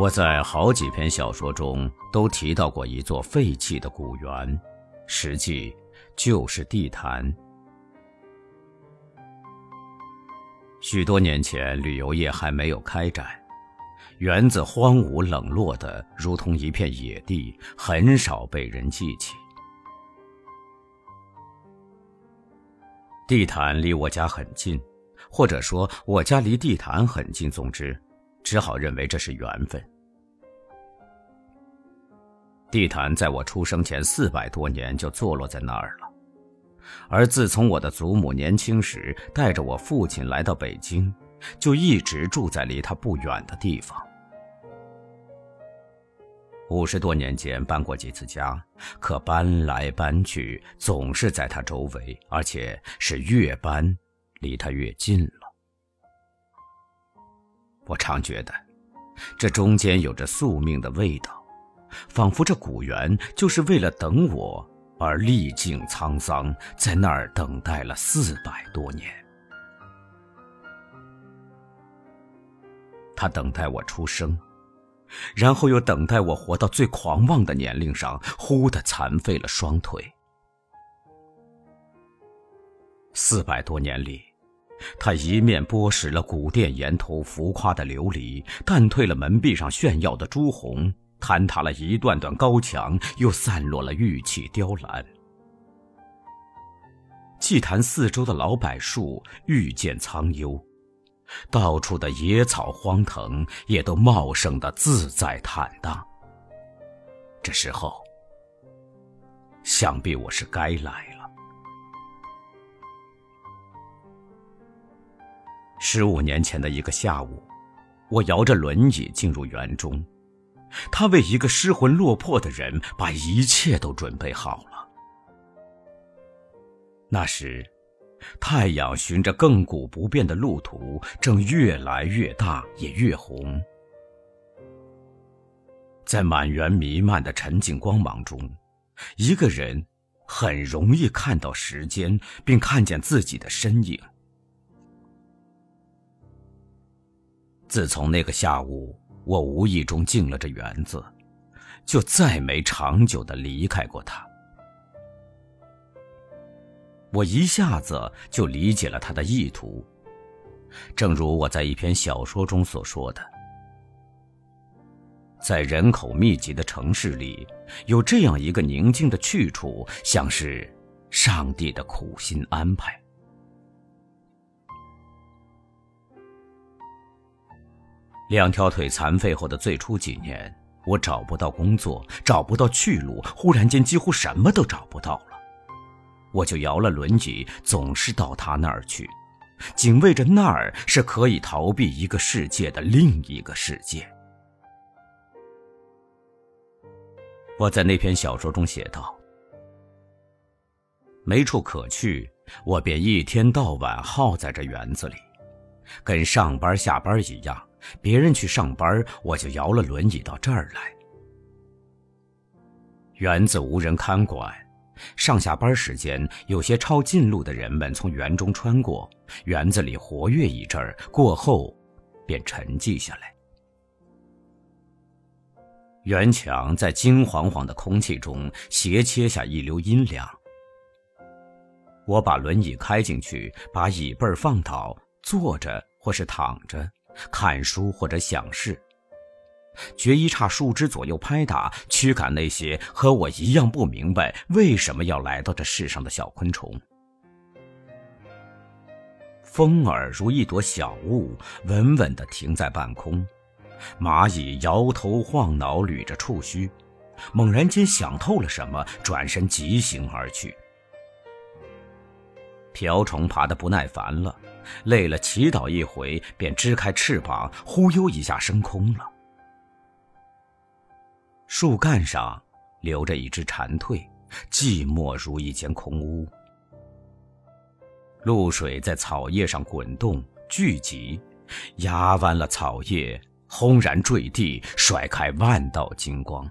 我在好几篇小说中都提到过一座废弃的古园，实际就是地坛。许多年前，旅游业还没有开展，园子荒芜冷落的如同一片野地，很少被人记起。地坛离我家很近，或者说我家离地坛很近，总之，只好认为这是缘分。地坛在我出生前四百多年就坐落在那儿了。而自从我的祖母年轻时带着我父亲来到北京，就一直住在离他不远的地方。五十多年间搬过几次家，可搬来搬去总是在他周围，而且是越搬离他越近了。我常觉得，这中间有着宿命的味道，仿佛这古园就是为了等我。而历尽沧桑，在那儿等待了四百多年。他等待我出生，然后又等待我活到最狂妄的年龄上，忽的残废了双腿。四百多年里，他一面剥蚀了古殿檐头浮夸的琉璃，淡退了门壁上炫耀的朱红。坍塌了一段段高墙，又散落了玉砌雕栏。祭坛四周的老柏树愈见苍幽，到处的野草荒藤也都茂盛的自在坦荡。这时候，想必我是该来了。十五年前的一个下午，我摇着轮椅进入园中。他为一个失魂落魄的人，把一切都准备好了。那时，太阳循着亘古不变的路途，正越来越大，也越红。在满园弥漫的沉静光芒中，一个人很容易看到时间，并看见自己的身影。自从那个下午。我无意中进了这园子，就再没长久的离开过它。我一下子就理解了他的意图。正如我在一篇小说中所说的，在人口密集的城市里，有这样一个宁静的去处，像是上帝的苦心安排。两条腿残废后的最初几年，我找不到工作，找不到去路，忽然间几乎什么都找不到了。我就摇了轮椅，总是到他那儿去，警卫着那儿是可以逃避一个世界的另一个世界。我在那篇小说中写道：“没处可去，我便一天到晚耗在这园子里，跟上班下班一样。”别人去上班，我就摇了轮椅到这儿来。园子无人看管，上下班时间，有些抄近路的人们从园中穿过，园子里活跃一阵儿，过后便沉寂下来。园墙在金黄黄的空气中斜切下一溜阴凉。我把轮椅开进去，把椅背放倒，坐着或是躺着。看书或者想事，掘一叉树枝左右拍打，驱赶那些和我一样不明白为什么要来到这世上的小昆虫。风儿如一朵小雾，稳稳地停在半空。蚂蚁摇头晃脑，捋着触须，猛然间想透了什么，转身疾行而去。瓢虫爬得不耐烦了。累了，祈祷一回，便支开翅膀，忽悠一下升空了。树干上留着一只蝉蜕，寂寞如一间空屋。露水在草叶上滚动聚集，压弯了草叶，轰然坠地，甩开万道金光。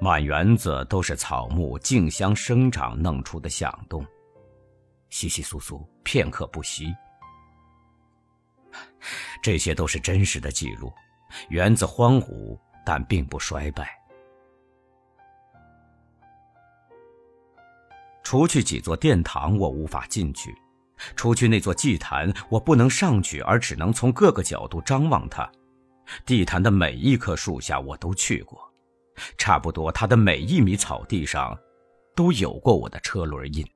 满园子都是草木竞相生长弄出的响动。稀稀疏疏，片刻不息。这些都是真实的记录。园子荒芜，但并不衰败。除去几座殿堂，我无法进去；除去那座祭坛，我不能上去，而只能从各个角度张望它。地坛的每一棵树下，我都去过；差不多它的每一米草地上，都有过我的车轮印。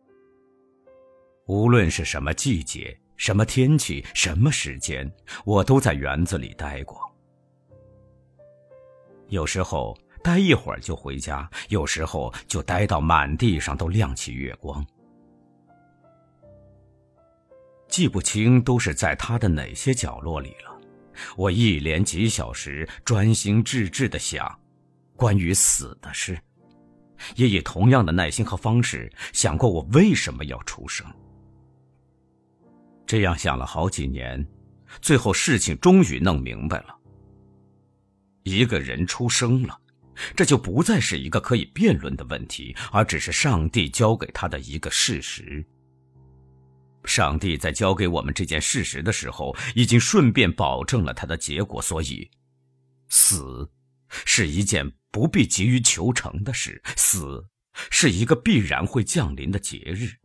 无论是什么季节、什么天气、什么时间，我都在园子里待过。有时候待一会儿就回家，有时候就待到满地上都亮起月光。记不清都是在他的哪些角落里了。我一连几小时专心致志的想，关于死的事，也以同样的耐心和方式想过我为什么要出生。这样想了好几年，最后事情终于弄明白了。一个人出生了，这就不再是一个可以辩论的问题，而只是上帝交给他的一个事实。上帝在交给我们这件事实的时候，已经顺便保证了他的结果，所以，死是一件不必急于求成的事，死是一个必然会降临的节日。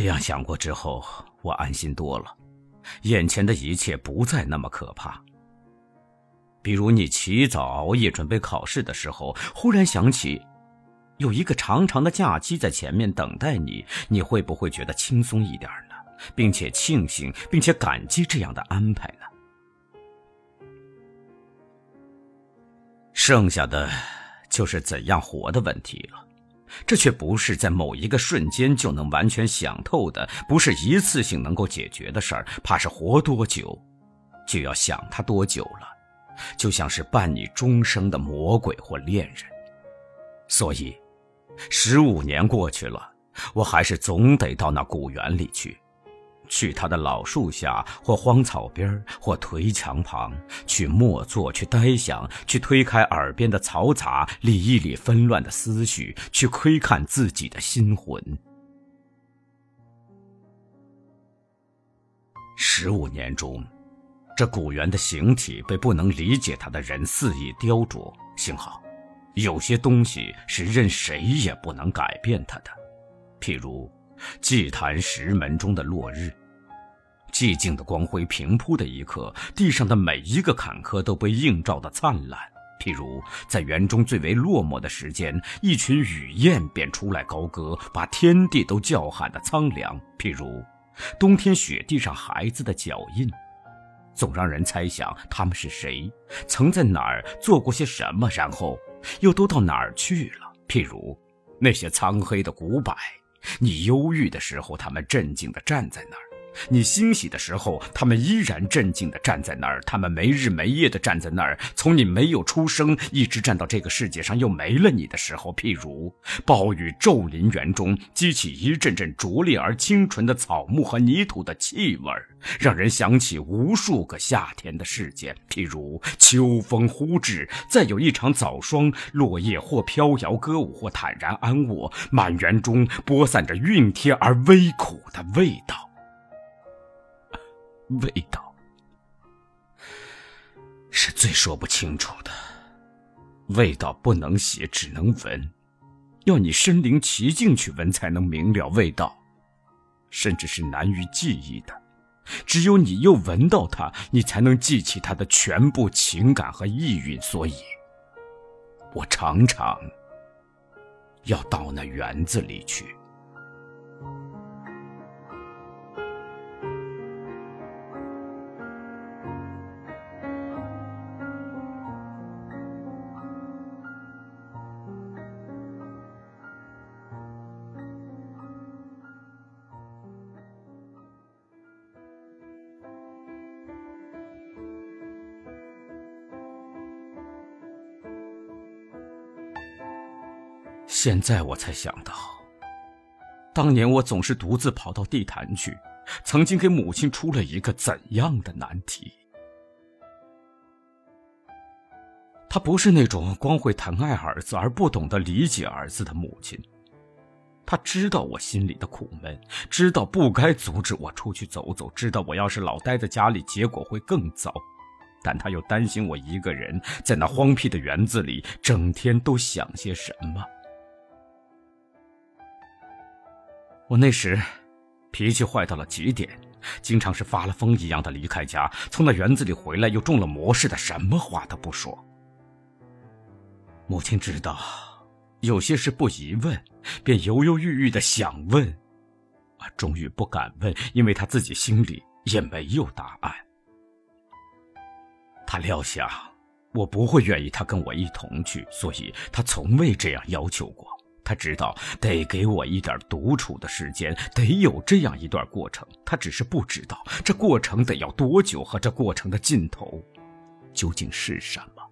这样想过之后，我安心多了，眼前的一切不再那么可怕。比如你起早熬夜准备考试的时候，忽然想起有一个长长的假期在前面等待你，你会不会觉得轻松一点呢？并且庆幸，并且感激这样的安排呢？剩下的就是怎样活的问题了。这却不是在某一个瞬间就能完全想透的，不是一次性能够解决的事儿。怕是活多久，就要想他多久了。就像是伴你终生的魔鬼或恋人，所以，十五年过去了，我还是总得到那古园里去，去他的老树下，或荒草边，或颓墙旁，去默坐，去呆想，去推开耳边的嘈杂，理一理纷乱的思绪，去窥看自己的心魂。十五年中。这古猿的形体被不能理解它的人肆意雕琢，幸好，有些东西是任谁也不能改变它的，譬如祭坛石门中的落日，寂静的光辉平铺的一刻，地上的每一个坎坷都被映照的灿烂；譬如在园中最为落寞的时间，一群雨燕便出来高歌，把天地都叫喊的苍凉；譬如冬天雪地上孩子的脚印。总让人猜想他们是谁，曾在哪儿做过些什么，然后又都到哪儿去了。譬如那些苍黑的古柏，你忧郁的时候，他们镇静地站在那儿。你欣喜的时候，他们依然镇静地站在那儿。他们没日没夜地站在那儿，从你没有出生，一直站到这个世界上又没了你的时候。譬如暴雨骤临园中，激起一阵阵拙劣而清纯的草木和泥土的气味，让人想起无数个夏天的事件。譬如秋风忽至，再有一场早霜，落叶或飘摇歌舞，或坦然安卧，满园中播散着熨帖而微苦的味道。味道是最说不清楚的，味道不能写，只能闻，要你身临其境去闻才能明了味道，甚至是难于记忆的。只有你又闻到它，你才能记起它的全部情感和意蕴。所以，我常常要到那园子里去。现在我才想到，当年我总是独自跑到地坛去，曾经给母亲出了一个怎样的难题。她不是那种光会疼爱儿子而不懂得理解儿子的母亲，他知道我心里的苦闷，知道不该阻止我出去走走，知道我要是老待在家里，结果会更糟。但他又担心我一个人在那荒僻的园子里，整天都想些什么。我那时脾气坏到了极点，经常是发了疯一样的离开家，从那园子里回来又中了魔似的，什么话都不说。母亲知道有些事不宜问，便犹犹豫豫的想问，啊，终于不敢问，因为他自己心里也没有答案。他料想我不会愿意他跟我一同去，所以他从未这样要求过。他知道得给我一点独处的时间，得有这样一段过程。他只是不知道这过程得要多久，和这过程的尽头究竟是什么。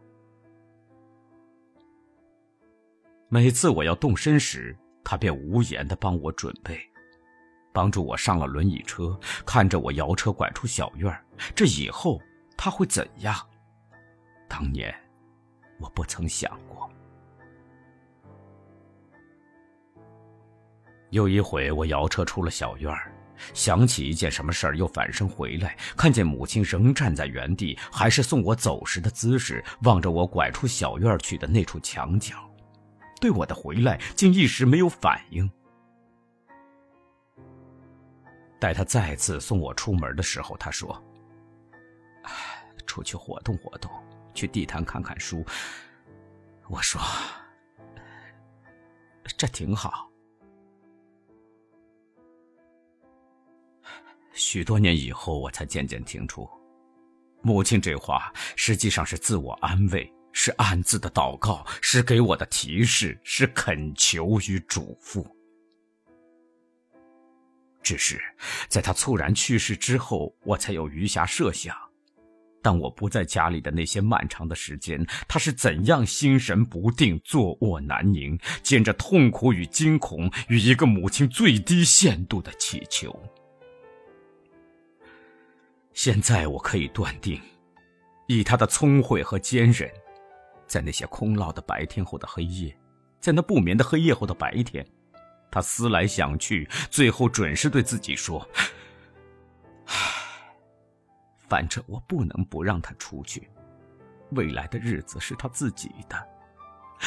每次我要动身时，他便无言的帮我准备，帮助我上了轮椅车，看着我摇车拐出小院这以后。他会怎样？当年，我不曾想过。有一回，我摇车出了小院想起一件什么事儿，又返身回来，看见母亲仍站在原地，还是送我走时的姿势，望着我拐出小院去的那处墙角，对我的回来竟一时没有反应。待他再次送我出门的时候，他说。出去活动活动，去地摊看看书。我说：“这挺好。”许多年以后，我才渐渐听出，母亲这话实际上是自我安慰，是暗自的祷告，是给我的提示，是恳求与嘱咐。只是在他猝然去世之后，我才有余暇设想。当我不在家里的那些漫长的时间，他是怎样心神不定、坐卧难宁，兼着痛苦与惊恐，与一个母亲最低限度的祈求。现在我可以断定，以他的聪慧和坚韧，在那些空落的白天后的黑夜，在那不眠的黑夜后的白天，他思来想去，最后准是对自己说。唉 反正我不能不让他出去，未来的日子是他自己的。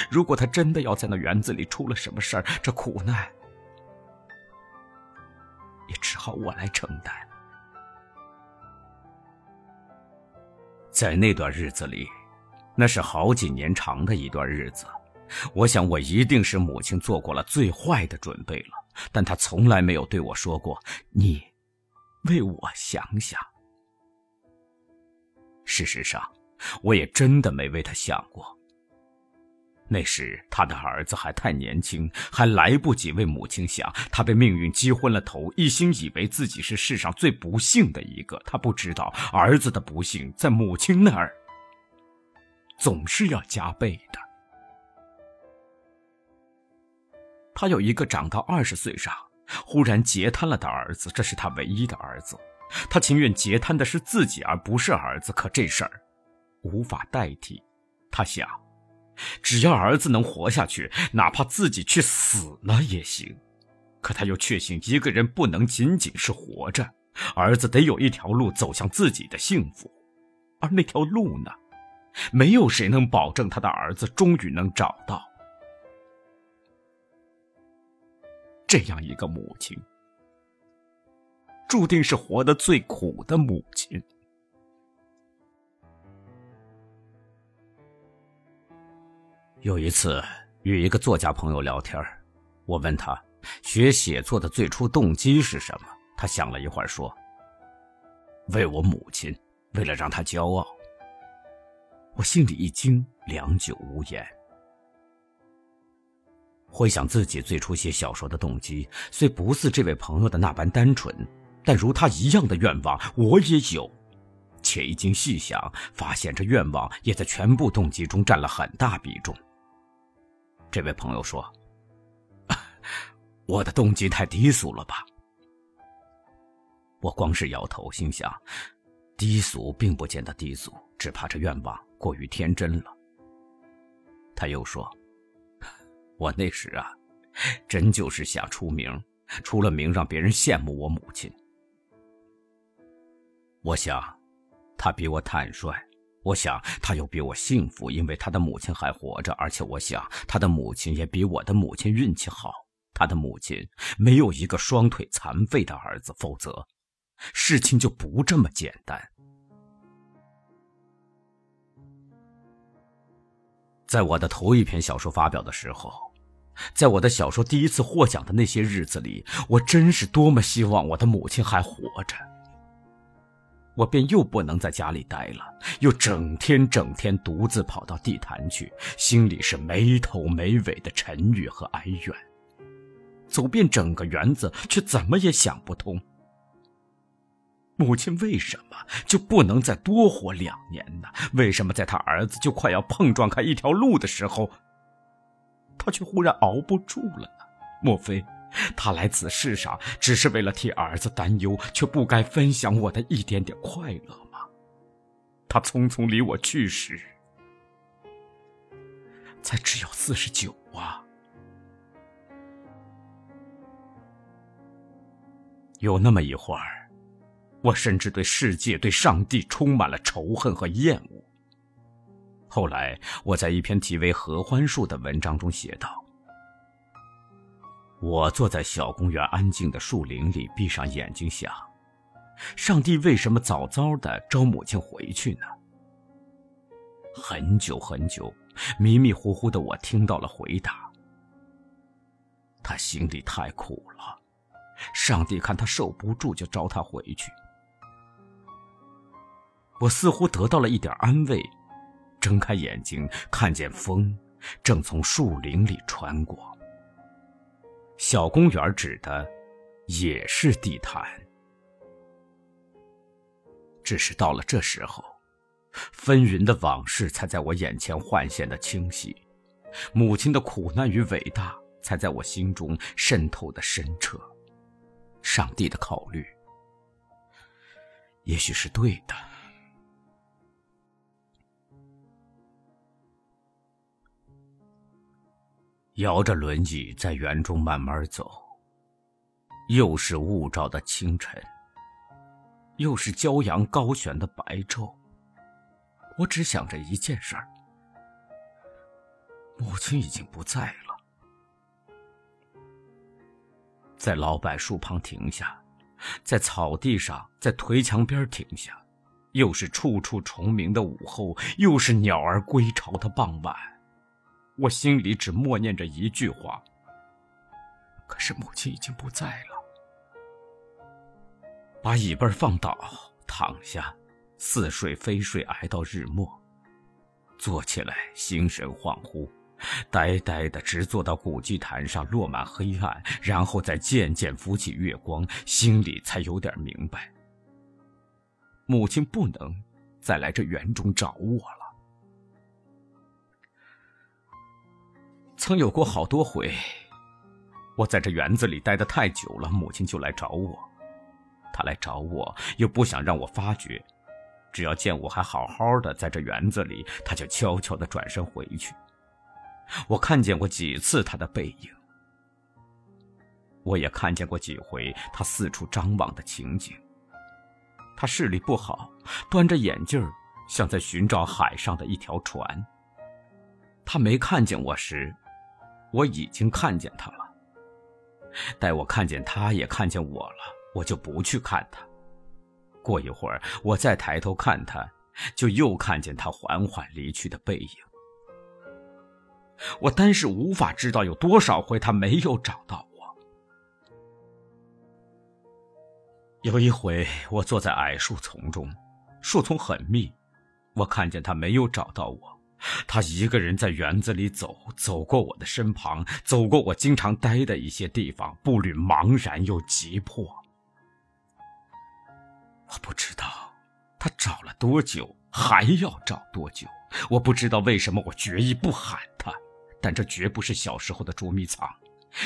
如果他真的要在那园子里出了什么事儿，这苦难也只好我来承担。在那段日子里，那是好几年长的一段日子，我想我一定是母亲做过了最坏的准备了。但她从来没有对我说过：“你为我想想。”事实上，我也真的没为她想过。那时他的儿子还太年轻，还来不及为母亲想。他被命运击昏了头，一心以为自己是世上最不幸的一个。他不知道儿子的不幸在母亲那儿总是要加倍的。他有一个长到二十岁上忽然截瘫了的儿子，这是他唯一的儿子。他情愿截瘫的是自己，而不是儿子。可这事儿无法代替。他想，只要儿子能活下去，哪怕自己去死了也行。可他又确信，一个人不能仅仅是活着，儿子得有一条路走向自己的幸福。而那条路呢？没有谁能保证他的儿子终于能找到。这样一个母亲。注定是活得最苦的母亲。有一次与一个作家朋友聊天，我问他学写作的最初动机是什么？他想了一会儿说：“为我母亲，为了让她骄傲。”我心里一惊，良久无言。回想自己最初写小说的动机，虽不似这位朋友的那般单纯。但如他一样的愿望，我也有，且一经细想，发现这愿望也在全部动机中占了很大比重。这位朋友说：“ 我的动机太低俗了吧？”我光是摇头，心想：低俗并不见得低俗，只怕这愿望过于天真了。他又说：“ 我那时啊，真就是想出名，出了名让别人羡慕我母亲。我想，他比我坦率；我想，他又比我幸福，因为他的母亲还活着。而且，我想，他的母亲也比我的母亲运气好。他的母亲没有一个双腿残废的儿子，否则，事情就不这么简单。在我的头一篇小说发表的时候，在我的小说第一次获奖的那些日子里，我真是多么希望我的母亲还活着。我便又不能在家里待了，又整天整天独自跑到地坛去，心里是没头没尾的沉郁和哀怨。走遍整个园子，却怎么也想不通，母亲为什么就不能再多活两年呢？为什么在他儿子就快要碰撞开一条路的时候，他却忽然熬不住了呢？莫非？他来此世上只是为了替儿子担忧，却不该分享我的一点点快乐吗？他匆匆离我去时，才只有四十九啊！有那么一会儿，我甚至对世界、对上帝充满了仇恨和厌恶。后来，我在一篇题为《合欢树》的文章中写道。我坐在小公园安静的树林里，闭上眼睛想：上帝为什么早早的招母亲回去呢？很久很久，迷迷糊糊的我听到了回答：他心里太苦了，上帝看他受不住，就招他回去。我似乎得到了一点安慰，睁开眼睛，看见风正从树林里穿过。小公园指的也是地毯，只是到了这时候，纷纭的往事才在我眼前幻现的清晰，母亲的苦难与伟大才在我心中渗透的深彻，上帝的考虑也许是对的。摇着轮椅在园中慢慢走。又是雾罩的清晨，又是骄阳高悬的白昼。我只想着一件事儿：母亲已经不在了。在老柏树旁停下，在草地上，在颓墙边停下。又是处处虫鸣的午后，又是鸟儿归巢的傍晚。我心里只默念着一句话。可是母亲已经不在了。把椅背放倒，躺下，似睡非睡，挨到日末。坐起来，心神恍惚，呆呆的直坐到古祭坛上，落满黑暗，然后再渐渐浮起月光，心里才有点明白：母亲不能再来这园中找我了。曾有过好多回，我在这园子里待得太久了，母亲就来找我。她来找我，又不想让我发觉，只要见我还好好的在这园子里，她就悄悄地转身回去。我看见过几次她的背影，我也看见过几回她四处张望的情景。她视力不好，端着眼镜像在寻找海上的一条船。她没看见我时。我已经看见他了。待我看见他，也看见我了，我就不去看他。过一会儿，我再抬头看他，就又看见他缓缓离去的背影。我单是无法知道有多少回他没有找到我。有一回，我坐在矮树丛中，树丛很密，我看见他没有找到我。他一个人在园子里走，走过我的身旁，走过我经常待的一些地方，步履茫然又急迫。我不知道他找了多久，还要找多久。我不知道为什么我决意不喊他，但这绝不是小时候的捉迷藏，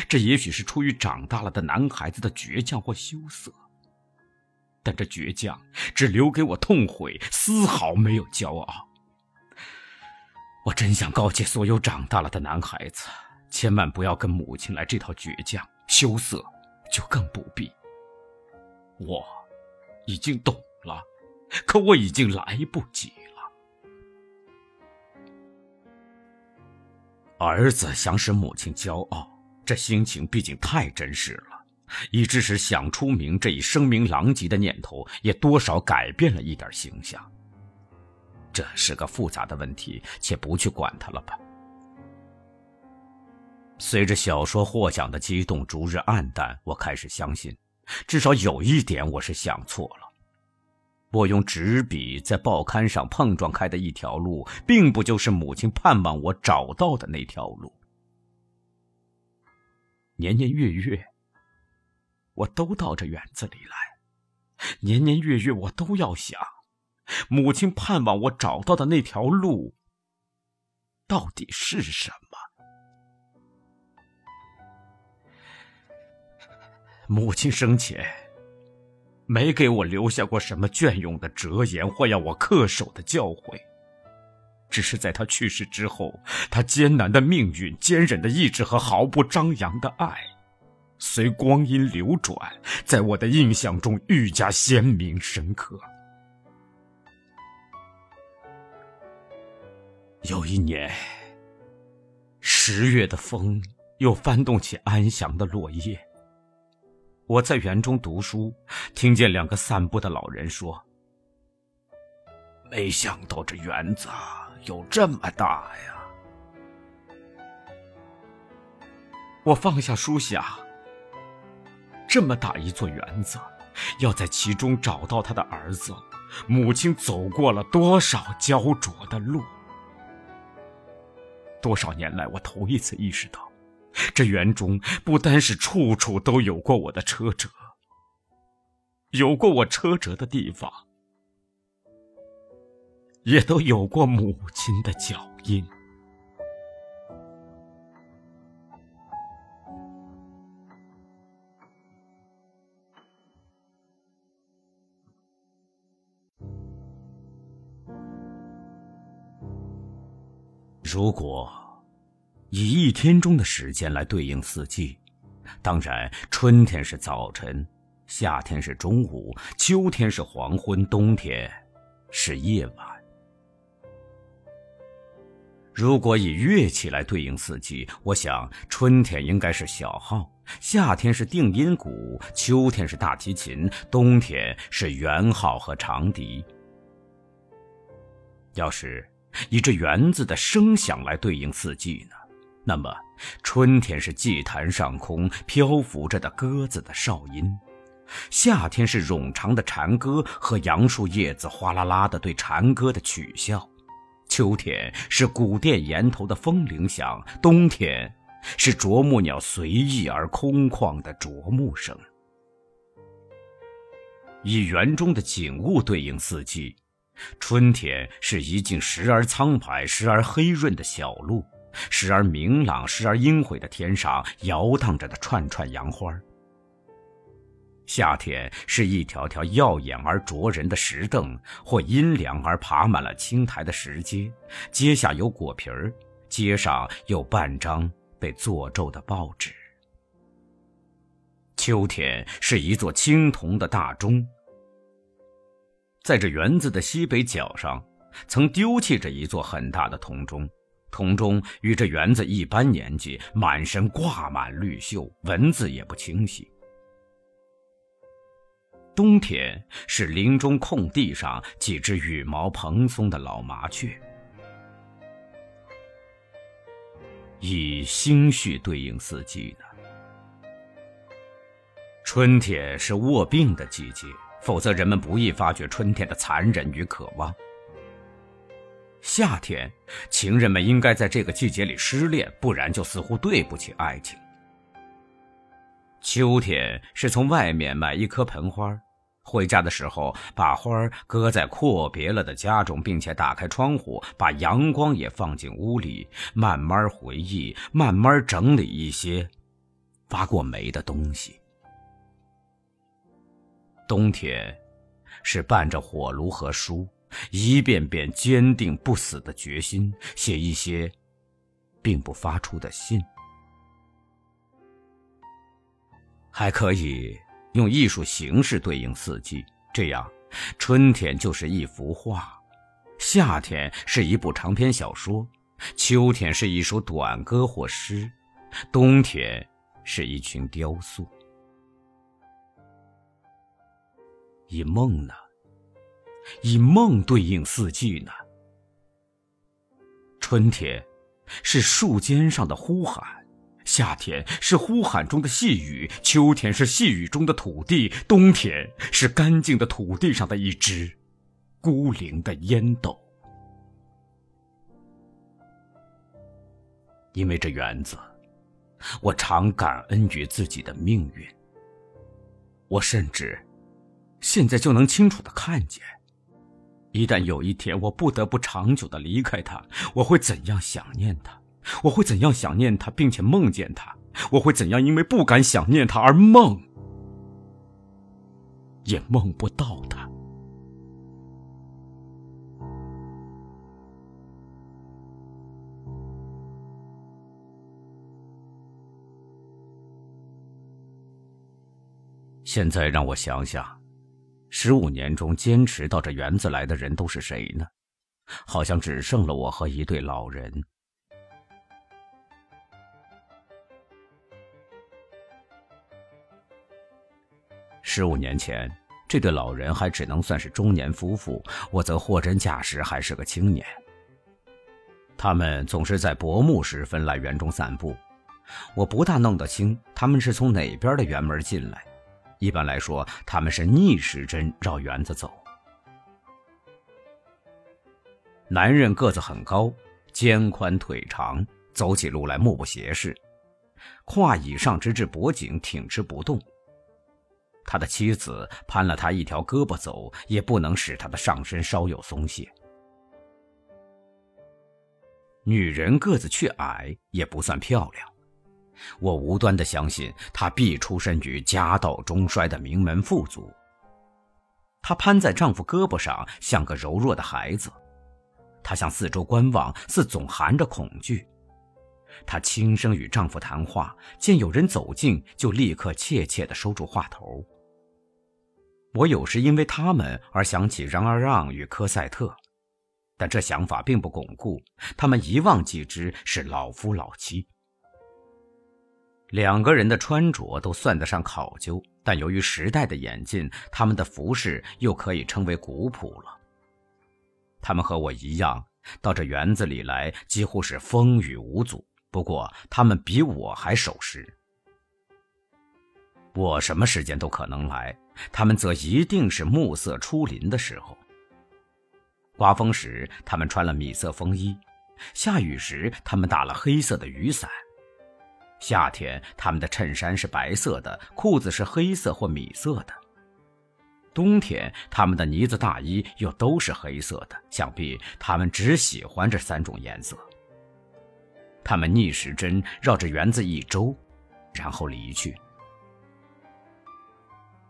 这也许是出于长大了的男孩子的倔强或羞涩。但这倔强只留给我痛悔，丝毫没有骄傲。我真想告诫所有长大了的男孩子，千万不要跟母亲来这套倔强，羞涩就更不必。我已经懂了，可我已经来不及了。儿子想使母亲骄傲，这心情毕竟太真实了。以致使想出名这一声名狼藉的念头，也多少改变了一点形象。这是个复杂的问题，且不去管它了吧。随着小说获奖的激动逐日暗淡，我开始相信，至少有一点我是想错了。我用纸笔在报刊上碰撞开的一条路，并不就是母亲盼望我找到的那条路。年年月月。我都到这园子里来，年年月月我都要想，母亲盼望我找到的那条路到底是什么？母亲生前没给我留下过什么隽永的哲言或要我恪守的教诲，只是在她去世之后，她艰难的命运、坚韧的意志和毫不张扬的爱。随光阴流转，在我的印象中愈加鲜明深刻。有一年，十月的风又翻动起安详的落叶。我在园中读书，听见两个散步的老人说：“没想到这园子有这么大呀！”我放下书想。这么大一座园子，要在其中找到他的儿子，母亲走过了多少焦灼的路？多少年来，我头一次意识到，这园中不单是处处都有过我的车辙，有过我车辙的地方，也都有过母亲的脚印。如果以一天中的时间来对应四季，当然春天是早晨，夏天是中午，秋天是黄昏，冬天是夜晚。如果以乐器来对应四季，我想春天应该是小号，夏天是定音鼓，秋天是大提琴，冬天是圆号和长笛。要是。以这园子的声响来对应四季呢？那么，春天是祭坛上空漂浮着的鸽子的哨音，夏天是冗长的蝉歌和杨树叶子哗啦啦的对蝉歌的取笑，秋天是古殿檐头的风铃响，冬天是啄木鸟随意而空旷的啄木声。以园中的景物对应四季。春天是一径时而苍白、时而黑润的小路，时而明朗、时而阴晦的天上摇荡着的串串杨花。夏天是一条条耀眼而灼人的石凳，或阴凉而爬满了青苔的石阶，阶下有果皮儿，阶上有半张被做皱的报纸。秋天是一座青铜的大钟。在这园子的西北角上，曾丢弃着一座很大的铜钟，铜钟与这园子一般年纪，满身挂满绿锈，文字也不清晰。冬天是林中空地上几只羽毛蓬松的老麻雀。以星序对应四季呢？春天是卧病的季节。否则，人们不易发觉春天的残忍与渴望。夏天，情人们应该在这个季节里失恋，不然就似乎对不起爱情。秋天是从外面买一棵盆花，回家的时候把花搁在阔别了的家中，并且打开窗户，把阳光也放进屋里，慢慢回忆，慢慢整理一些发过霉的东西。冬天是伴着火炉和书一遍遍坚定不死的决心写一些并不发出的信。还可以用艺术形式对应四季这样春天就是一幅画夏天是一部长篇小说秋天是一首短歌或诗冬天是一群雕塑。以梦呢？以梦对应四季呢？春天是树尖上的呼喊。夏天是呼喊中的细雨，秋天是细雨中的土地，冬天是干净的土地上的一只孤零的烟斗。因为这园子，我常感恩于自己的命运。我甚至现在就能清楚的看见，一旦有一天我不得不长久的离开他，我会怎样想念他。我会怎样想念他，并且梦见他？我会怎样因为不敢想念他而梦，也梦不到他？现在让我想想，十五年中坚持到这园子来的人都是谁呢？好像只剩了我和一对老人。十五年前，这对老人还只能算是中年夫妇，我则货真价实还是个青年。他们总是在薄暮时分来园中散步，我不大弄得清他们是从哪边的园门进来。一般来说，他们是逆时针绕园子走。男人个子很高，肩宽腿长，走起路来目不斜视，胯以上直至脖颈挺直不动。他的妻子攀了他一条胳膊走，也不能使他的上身稍有松懈。女人个子却矮，也不算漂亮。我无端的相信她必出身于家道中衰的名门富族。她攀在丈夫胳膊上，像个柔弱的孩子。她向四周观望，似总含着恐惧。她轻声与丈夫谈话，见有人走近，就立刻怯怯地收住话头。我有时因为他们而想起让阿让与科赛特，但这想法并不巩固。他们一望即知是老夫老妻。两个人的穿着都算得上考究，但由于时代的演进，他们的服饰又可以称为古朴了。他们和我一样，到这园子里来几乎是风雨无阻。不过，他们比我还守时。我什么时间都可能来。他们则一定是暮色初临的时候。刮风时，他们穿了米色风衣；下雨时，他们打了黑色的雨伞。夏天，他们的衬衫是白色的，裤子是黑色或米色的。冬天，他们的呢子大衣又都是黑色的。想必他们只喜欢这三种颜色。他们逆时针绕着园子一周，然后离去。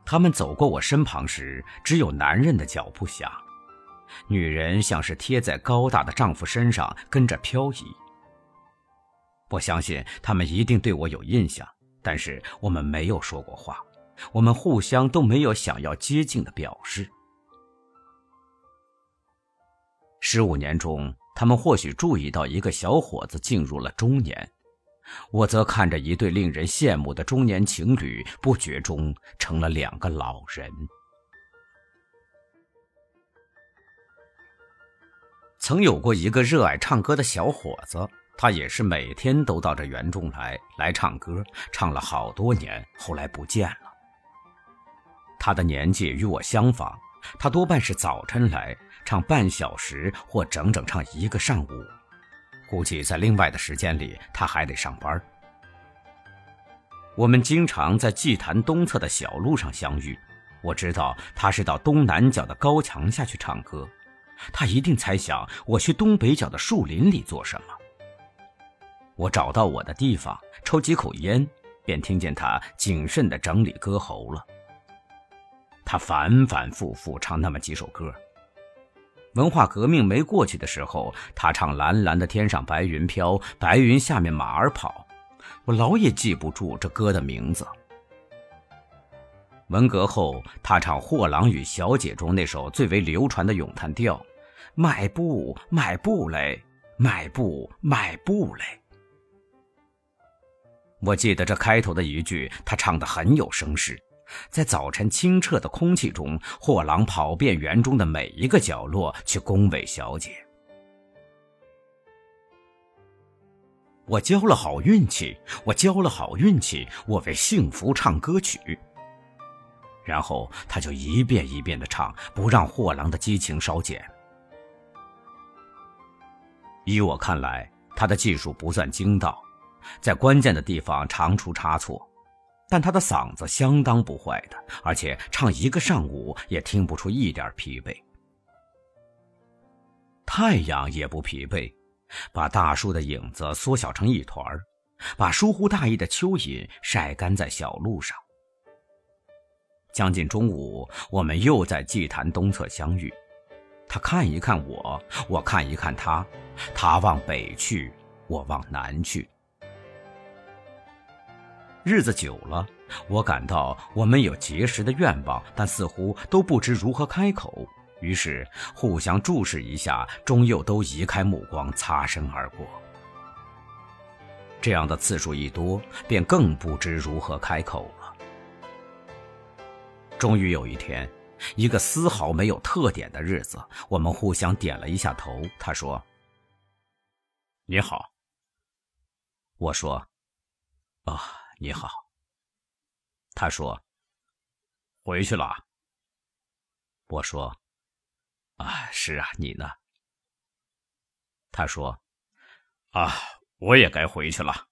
他们走过我身旁时，只有男人的脚步响，女人像是贴在高大的丈夫身上跟着漂移。我相信他们一定对我有印象，但是我们没有说过话，我们互相都没有想要接近的表示。十五年中，他们或许注意到一个小伙子进入了中年。我则看着一对令人羡慕的中年情侣，不觉中成了两个老人。曾有过一个热爱唱歌的小伙子，他也是每天都到这园中来来唱歌，唱了好多年，后来不见了。他的年纪与我相仿，他多半是早晨来唱半小时，或整整唱一个上午。估计在另外的时间里，他还得上班。我们经常在祭坛东侧的小路上相遇。我知道他是到东南角的高墙下去唱歌。他一定猜想我去东北角的树林里做什么。我找到我的地方，抽几口烟，便听见他谨慎地整理歌喉了。他反反复复唱那么几首歌。文化革命没过去的时候，他唱“蓝蓝的天上白云飘，白云下面马儿跑”，我老也记不住这歌的名字。文革后，他唱《货郎与小姐》中那首最为流传的咏叹调：“迈步，迈步嘞，迈步，迈步嘞。”我记得这开头的一句，他唱得很有声势，在早晨清澈的空气中，货郎跑遍园中的每一个角落去恭维小姐。我交了好运气，我交了好运气，我为幸福唱歌曲。然后他就一遍一遍的唱，不让货郎的激情稍减。依我看来，他的技术不算精到，在关键的地方常出差错，但他的嗓子相当不坏的，而且唱一个上午也听不出一点疲惫。太阳也不疲惫，把大树的影子缩小成一团把疏忽大意的蚯蚓晒干在小路上。将近中午，我们又在祭坛东侧相遇。他看一看我，我看一看他，他往北去，我往南去。日子久了，我感到我们有结识的愿望，但似乎都不知如何开口。于是互相注视一下，终又都移开目光，擦身而过。这样的次数一多，便更不知如何开口了。终于有一天，一个丝毫没有特点的日子，我们互相点了一下头。他说：“你好。”我说：“啊，你好。”他说：“回去了。”我说：“啊，是啊，你呢？”他说：“啊，我也该回去了。”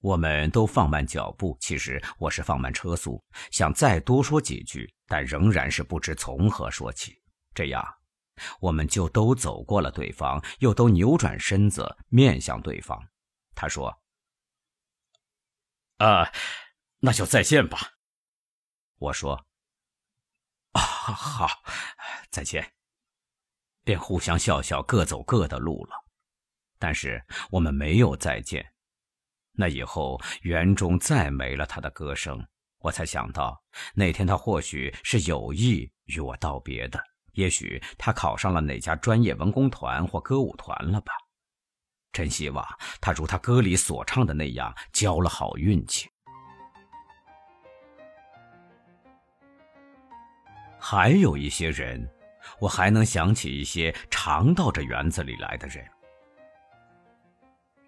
我们都放慢脚步，其实我是放慢车速，想再多说几句，但仍然是不知从何说起。这样，我们就都走过了对方，又都扭转身子面向对方。他说：“啊，那就再见吧。”我说：“啊，好，再见。”便互相笑笑，各走各的路了。但是我们没有再见。那以后，园中再没了他的歌声，我才想到，那天他或许是有意与我道别的。也许他考上了哪家专业文工团或歌舞团了吧？真希望他如他歌里所唱的那样，交了好运气。还有一些人，我还能想起一些常到这园子里来的人。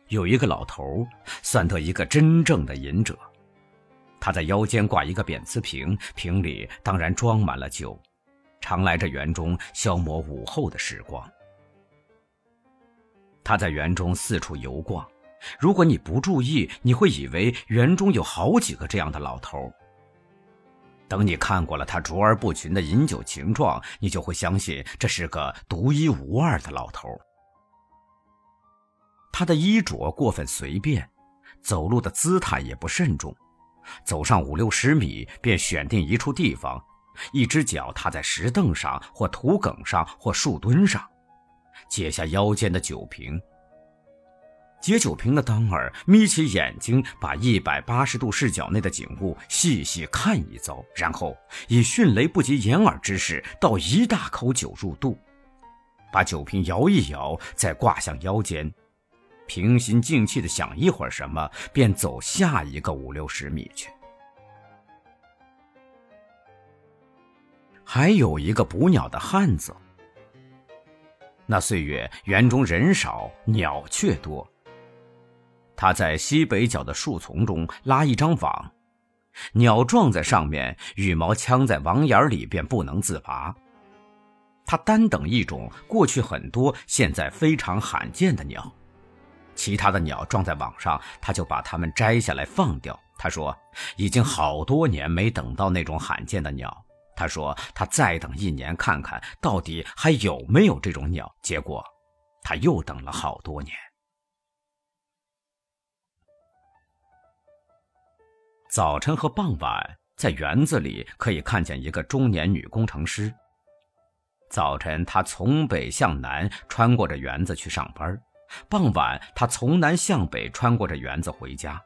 有一个老头，算得一个真正的隐者。他在腰间挂一个扁瓷瓶，瓶里当然装满了酒，常来这园中消磨午后的时光。他在园中四处游逛，如果你不注意，你会以为园中有好几个这样的老头。等你看过了他卓而不群的饮酒情状，你就会相信这是个独一无二的老头。他的衣着过分随便，走路的姿态也不慎重，走上五六十米便选定一处地方，一只脚踏在石凳上或土埂上或树墩上，解下腰间的酒瓶。解酒瓶的当儿眯起眼睛，把一百八十度视角内的景物细细看一遭，然后以迅雷不及掩耳之势倒一大口酒入肚，把酒瓶摇一摇，再挂向腰间。平心静气的想一会儿什么，便走下一个五六十米去。还有一个捕鸟的汉子。那岁月园中人少，鸟却多。他在西北角的树丛中拉一张网，鸟撞在上面，羽毛呛在网眼里，便不能自拔。他单等一种过去很多，现在非常罕见的鸟。其他的鸟撞在网上，他就把它们摘下来放掉。他说：“已经好多年没等到那种罕见的鸟。”他说：“他再等一年看看到底还有没有这种鸟。”结果，他又等了好多年。早晨和傍晚，在园子里可以看见一个中年女工程师。早晨，她从北向南穿过这园子去上班。傍晚，他从南向北穿过这园子回家。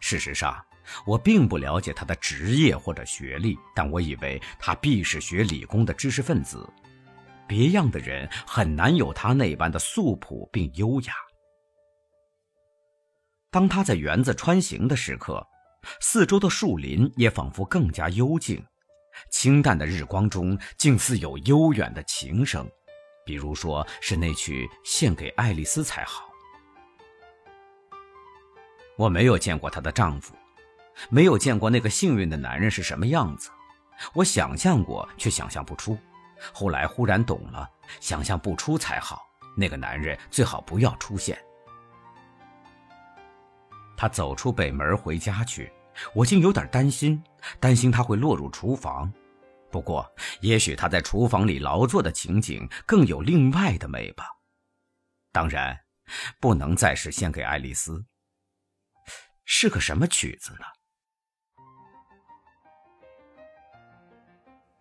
事实上，我并不了解他的职业或者学历，但我以为他必是学理工的知识分子。别样的人很难有他那般的素朴并优雅。当他在园子穿行的时刻，四周的树林也仿佛更加幽静，清淡的日光中竟似有悠远的琴声，比如说是那曲献给爱丽丝才好。我没有见过她的丈夫。没有见过那个幸运的男人是什么样子，我想象过，却想象不出。后来忽然懂了，想象不出才好。那个男人最好不要出现。他走出北门回家去，我竟有点担心，担心他会落入厨房。不过，也许他在厨房里劳作的情景更有另外的美吧。当然，不能再是献给爱丽丝。是个什么曲子呢？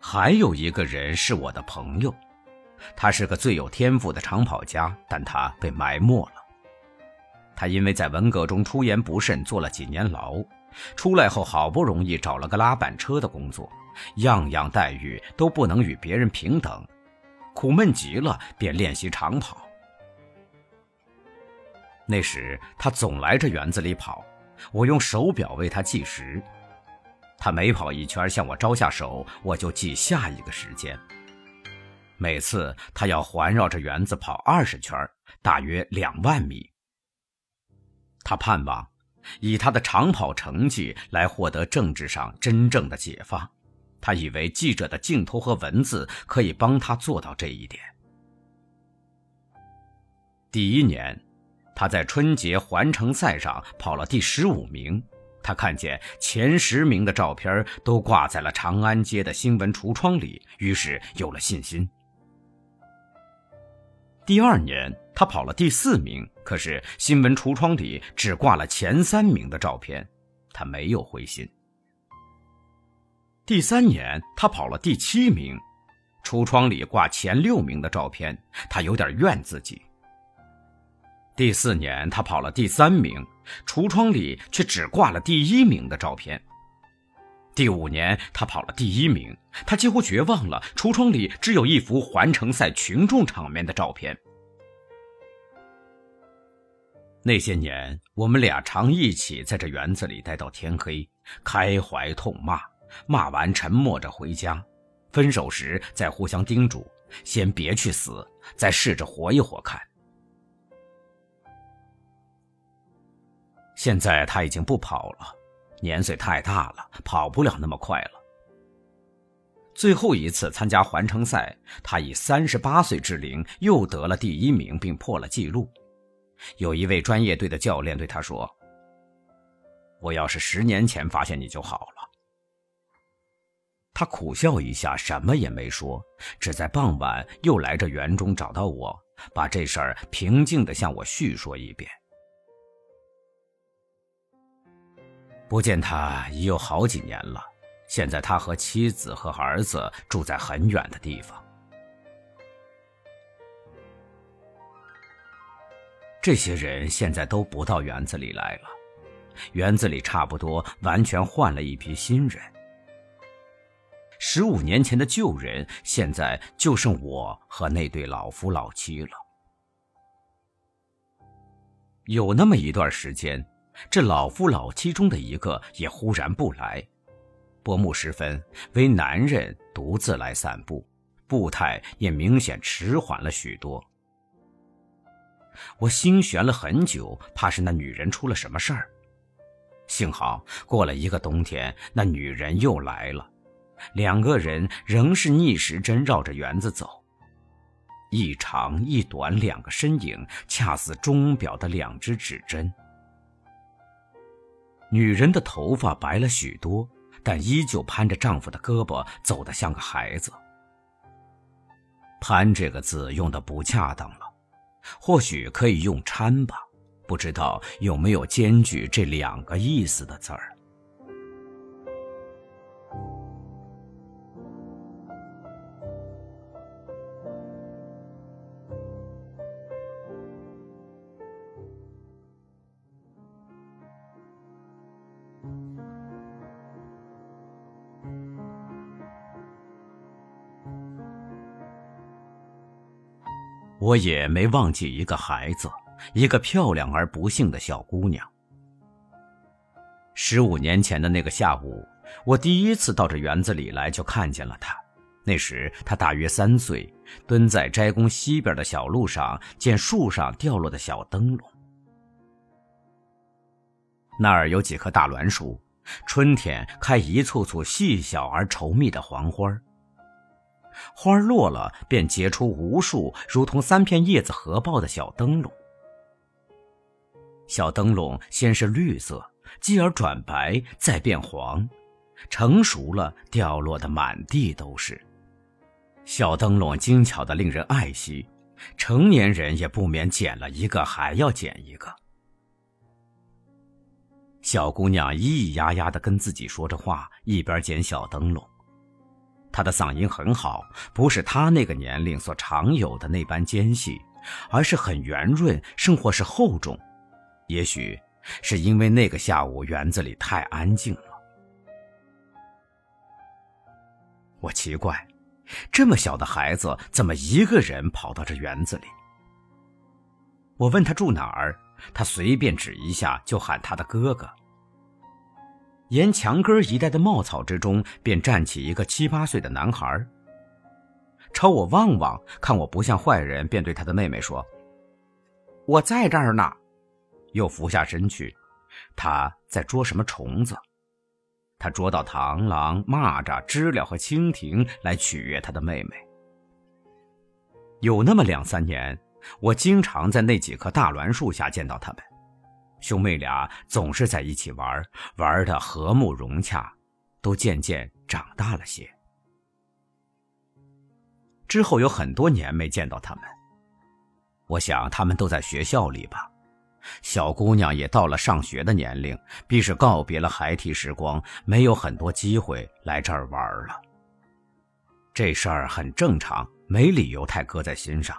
还有一个人是我的朋友，他是个最有天赋的长跑家，但他被埋没了。他因为在文革中出言不慎，坐了几年牢，出来后好不容易找了个拉板车的工作，样样待遇都不能与别人平等，苦闷极了，便练习长跑。那时他总来这园子里跑，我用手表为他计时。他每跑一圈向我招下手，我就记下一个时间。每次他要环绕着园子跑二十圈，大约两万米。他盼望以他的长跑成绩来获得政治上真正的解放。他以为记者的镜头和文字可以帮他做到这一点。第一年，他在春节环城赛上跑了第十五名。他看见前十名的照片都挂在了长安街的新闻橱窗里，于是有了信心。第二年，他跑了第四名，可是新闻橱窗里只挂了前三名的照片，他没有灰心。第三年，他跑了第七名，橱窗里挂前六名的照片，他有点怨自己。第四年，他跑了第三名。橱窗里却只挂了第一名的照片。第五年，他跑了第一名，他几乎绝望了。橱窗里只有一幅环城赛群众场面的照片。那些年，我们俩常一起在这园子里待到天黑，开怀痛骂，骂完沉默着回家。分手时再互相叮嘱：先别去死，再试着活一活看。现在他已经不跑了，年岁太大了，跑不了那么快了。最后一次参加环城赛，他以三十八岁之龄又得了第一名，并破了纪录。有一位专业队的教练对他说：“我要是十年前发现你就好了。”他苦笑一下，什么也没说，只在傍晚又来这园中找到我，把这事儿平静地向我叙说一遍。不见他已有好几年了，现在他和妻子和儿子住在很远的地方。这些人现在都不到园子里来了，园子里差不多完全换了一批新人。十五年前的旧人，现在就剩我和那对老夫老妻了。有那么一段时间。这老夫老妻中的一个也忽然不来，薄暮时分，为男人独自来散步，步态也明显迟缓了许多。我心悬了很久，怕是那女人出了什么事儿。幸好过了一个冬天，那女人又来了，两个人仍是逆时针绕着园子走，一长一短两个身影，恰似钟表的两只指针。女人的头发白了许多，但依旧攀着丈夫的胳膊，走得像个孩子。攀这个字用的不恰当了，或许可以用搀吧，不知道有没有兼具这两个意思的字儿。我也没忘记一个孩子，一个漂亮而不幸的小姑娘。十五年前的那个下午，我第一次到这园子里来，就看见了她。那时她大约三岁，蹲在斋宫西边的小路上，见树上掉落的小灯笼。那儿有几棵大栾树，春天开一簇簇细小而稠密的黄花花落了便结出无数如同三片叶子合抱的小灯笼。小灯笼先是绿色，继而转白，再变黄，成熟了掉落的满地都是。小灯笼精巧的令人爱惜，成年人也不免捡了一个还要捡一个。小姑娘咿咿呀呀的跟自己说着话，一边捡小灯笼。他的嗓音很好，不是他那个年龄所常有的那般尖细，而是很圆润，甚或是厚重。也许是因为那个下午园子里太安静了。我奇怪，这么小的孩子怎么一个人跑到这园子里？我问他住哪儿。他随便指一下，就喊他的哥哥。沿墙根一带的茂草之中，便站起一个七八岁的男孩，朝我望望，看我不像坏人，便对他的妹妹说：“我在这儿呢。”又俯下身去，他在捉什么虫子？他捉到螳螂、蚂蚱、知了和蜻蜓来取悦他的妹妹。有那么两三年。我经常在那几棵大栾树下见到他们，兄妹俩总是在一起玩，玩的和睦融洽，都渐渐长大了些。之后有很多年没见到他们，我想他们都在学校里吧。小姑娘也到了上学的年龄，必是告别了孩提时光，没有很多机会来这儿玩了。这事儿很正常，没理由太搁在心上。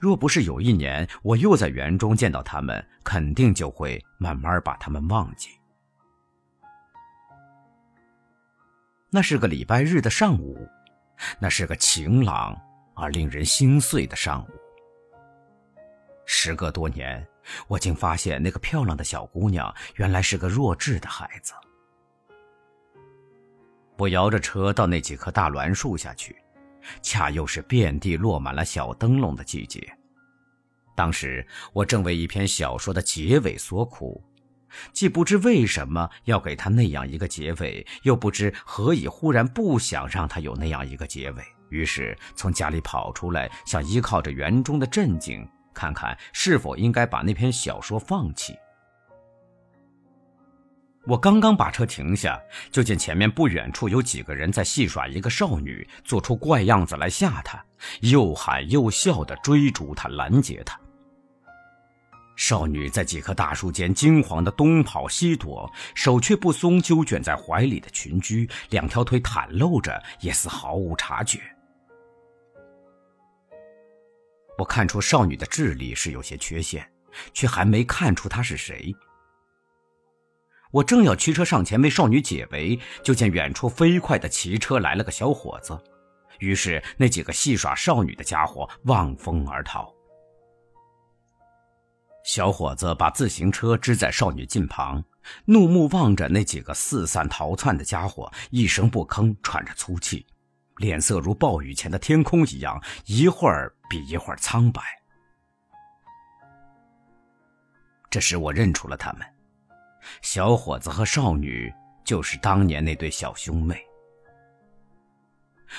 若不是有一年我又在园中见到他们，肯定就会慢慢把他们忘记。那是个礼拜日的上午，那是个晴朗而令人心碎的上午。时隔多年，我竟发现那个漂亮的小姑娘原来是个弱智的孩子。我摇着车到那几棵大栾树下去。恰又是遍地落满了小灯笼的季节。当时我正为一篇小说的结尾所苦，既不知为什么要给他那样一个结尾，又不知何以忽然不想让他有那样一个结尾。于是从家里跑出来，想依靠着园中的镇静，看看是否应该把那篇小说放弃。我刚刚把车停下，就见前面不远处有几个人在戏耍一个少女，做出怪样子来吓她，又喊又笑的追逐她、拦截她。少女在几棵大树间惊慌的东跑西躲，手却不松揪卷在怀里的裙裾，两条腿袒露着，也似毫无察觉。我看出少女的智力是有些缺陷，却还没看出她是谁。我正要驱车上前为少女解围，就见远处飞快的骑车来了个小伙子，于是那几个戏耍少女的家伙望风而逃。小伙子把自行车支在少女近旁，怒目望着那几个四散逃窜的家伙，一声不吭，喘着粗气，脸色如暴雨前的天空一样，一会儿比一会儿苍白。这时我认出了他们。小伙子和少女就是当年那对小兄妹。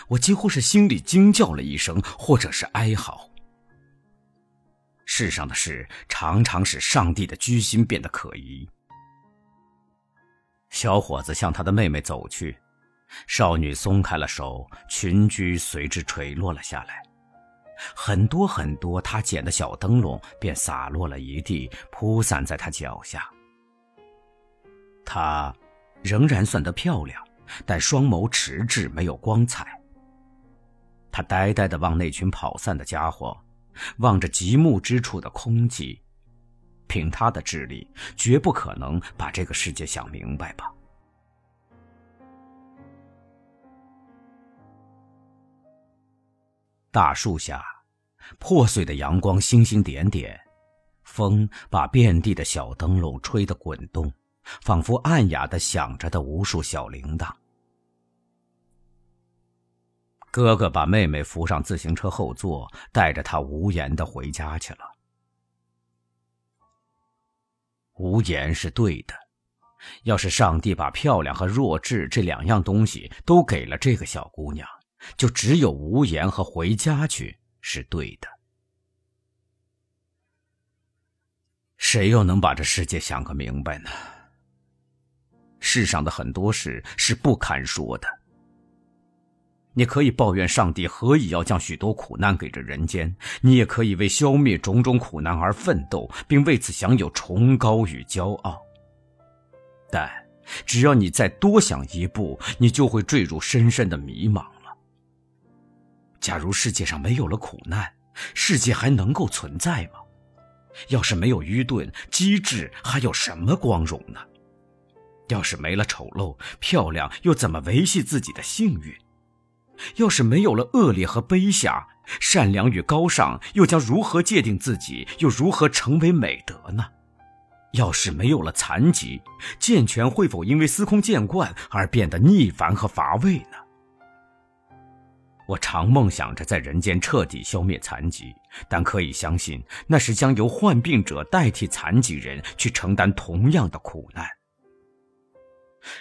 我几乎是心里惊叫了一声，或者是哀嚎。世上的事常常使上帝的居心变得可疑。小伙子向他的妹妹走去，少女松开了手，裙裾随之垂落了下来，很多很多他捡的小灯笼便洒落了一地，铺散在他脚下。她仍然算得漂亮，但双眸迟滞，没有光彩。她呆呆地望那群跑散的家伙，望着极目之处的空寂。凭她的智力，绝不可能把这个世界想明白吧？大树下，破碎的阳光星星点点，风把遍地的小灯笼吹得滚动，仿佛暗哑的响着的无数小铃铛。哥哥把妹妹扶上自行车后座，带着她无言的回家去了。无言是对的，要是上帝把漂亮和弱智这两样东西都给了这个小姑娘，就只有无言和回家去是对的。谁又能把这世界想个明白呢？世上的很多事是不堪说的。你可以抱怨上帝何以要将许多苦难给这人间，你也可以为消灭种种苦难而奋斗，并为此享有崇高与骄傲。但只要你再多想一步，你就会坠入深深的迷茫了。假如世界上没有了苦难，世界还能够存在吗？要是没有愚钝、机智，还有什么光荣呢？要是没了丑陋、漂亮，又怎么维系自己的幸运？要是没有了恶劣和卑下，善良与高尚又将如何界定自己？又如何成为美德呢？要是没有了残疾，健全会否因为司空见惯而变得腻烦和乏味呢？我常梦想着在人间彻底消灭残疾，但可以相信，那是将由患病者代替残疾人去承担同样的苦难。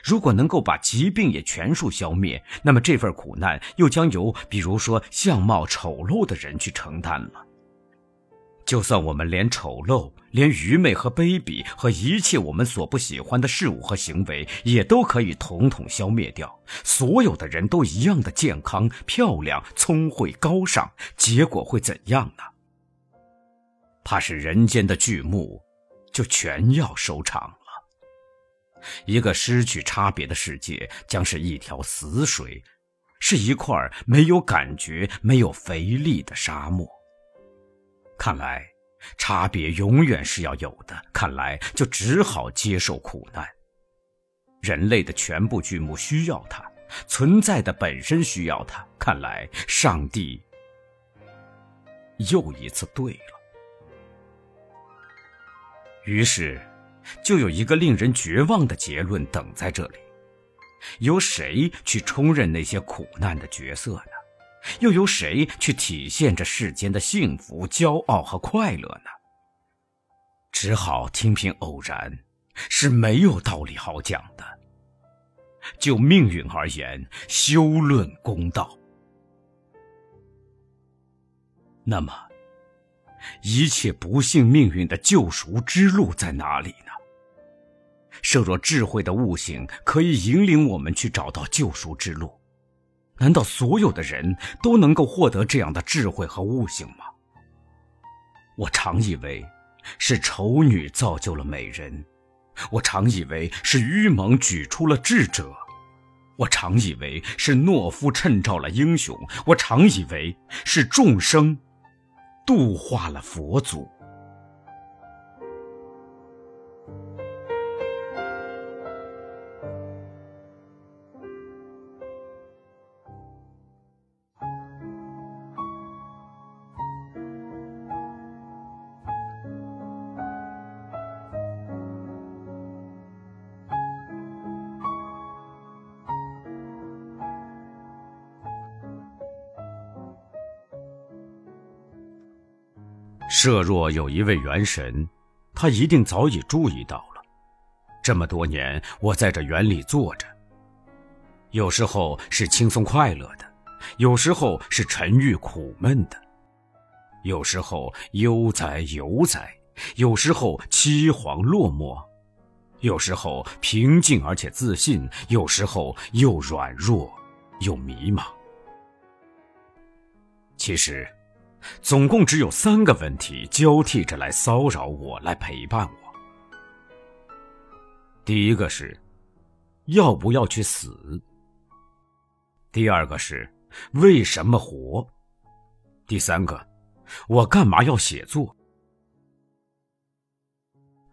如果能够把疾病也全数消灭，那么这份苦难又将由比如说相貌丑陋的人去承担了。就算我们连丑陋、连愚昧和卑鄙和一切我们所不喜欢的事物和行为，也都可以统统消灭掉，所有的人都一样的健康、漂亮、聪慧、高尚，结果会怎样呢？怕是人间的剧目，就全要收场。一个失去差别的世界，将是一条死水，是一块没有感觉、没有肥力的沙漠。看来，差别永远是要有的。看来，就只好接受苦难。人类的全部剧目需要它，存在的本身需要它。看来，上帝又一次对了。于是。就有一个令人绝望的结论等在这里：由谁去充任那些苦难的角色呢？又由谁去体现这世间的幸福、骄傲和快乐呢？只好听凭偶然，是没有道理好讲的。就命运而言，休论公道。那么，一切不幸命运的救赎之路在哪里？设若智慧的悟性可以引领我们去找到救赎之路，难道所有的人都能够获得这样的智慧和悟性吗？我常以为是丑女造就了美人，我常以为是愚蒙举出了智者，我常以为是懦夫衬照了英雄，我常以为是众生度化了佛祖。设若有一位元神，他一定早已注意到了。这么多年，我在这园里坐着，有时候是轻松快乐的，有时候是沉郁苦闷的，有时候悠哉游哉，有时候凄惶落寞，有时候平静而且自信，有时候又软弱又迷茫。其实。总共只有三个问题交替着来骚扰我，来陪伴我。第一个是，要不要去死？第二个是，为什么活？第三个，我干嘛要写作？